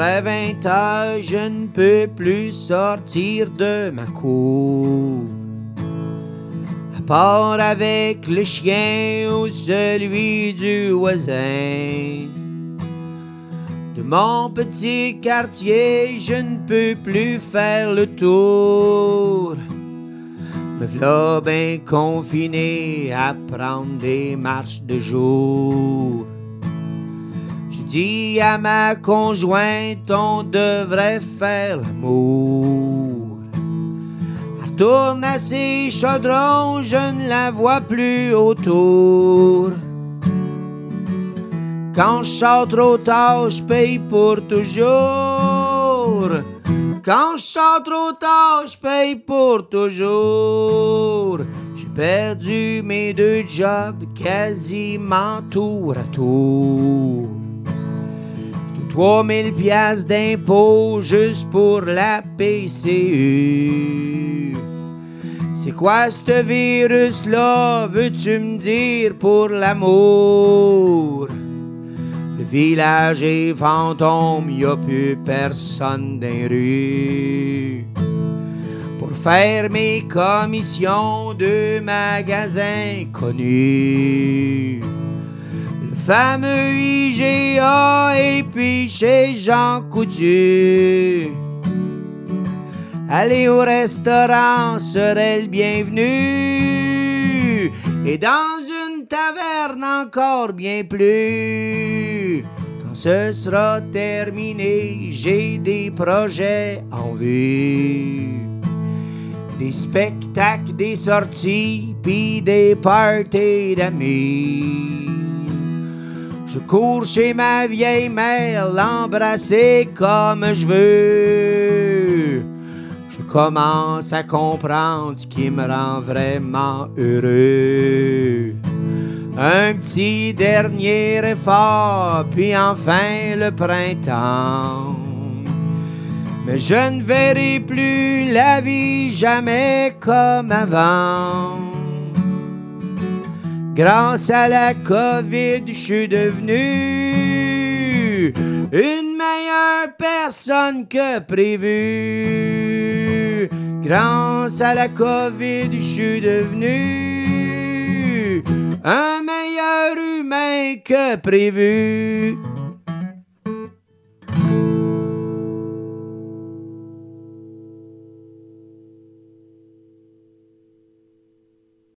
Après vingt ans, je ne peux plus sortir de ma cour. À part avec le chien ou celui du voisin. De mon petit quartier, je ne peux plus faire le tour. Me v'là bien confiné à prendre des marches de jour. Dis à ma conjointe, on devrait faire l'amour. Retourne à ses chaudrons, je ne la vois plus autour. Quand je sors trop tard, je paye pour toujours. Quand je sors trop tard, je paye pour toujours. J'ai perdu mes deux jobs quasiment tour à tour. Tout 3000 piastres d'impôts juste pour la PCU. C'est quoi ce virus-là, veux-tu me dire pour l'amour? Le village est fantôme, y a plus personne dans les rues. Pour faire mes commissions de magasins connus. Fameux IGA et puis chez Jean Coutu. Aller au restaurant serait le bienvenu. Et dans une taverne encore bien plus. Quand ce sera terminé, j'ai des projets en vue. Des spectacles, des sorties, puis des parties d'amis. Je cours chez ma vieille mère, l'embrasser comme je veux. Je commence à comprendre ce qui me rend vraiment heureux. Un petit dernier effort, puis enfin le printemps. Mais je ne verrai plus la vie jamais comme avant. Grâce à la COVID, je suis devenu une meilleure personne que prévu. Grâce à la COVID, je suis devenu un meilleur humain que prévu.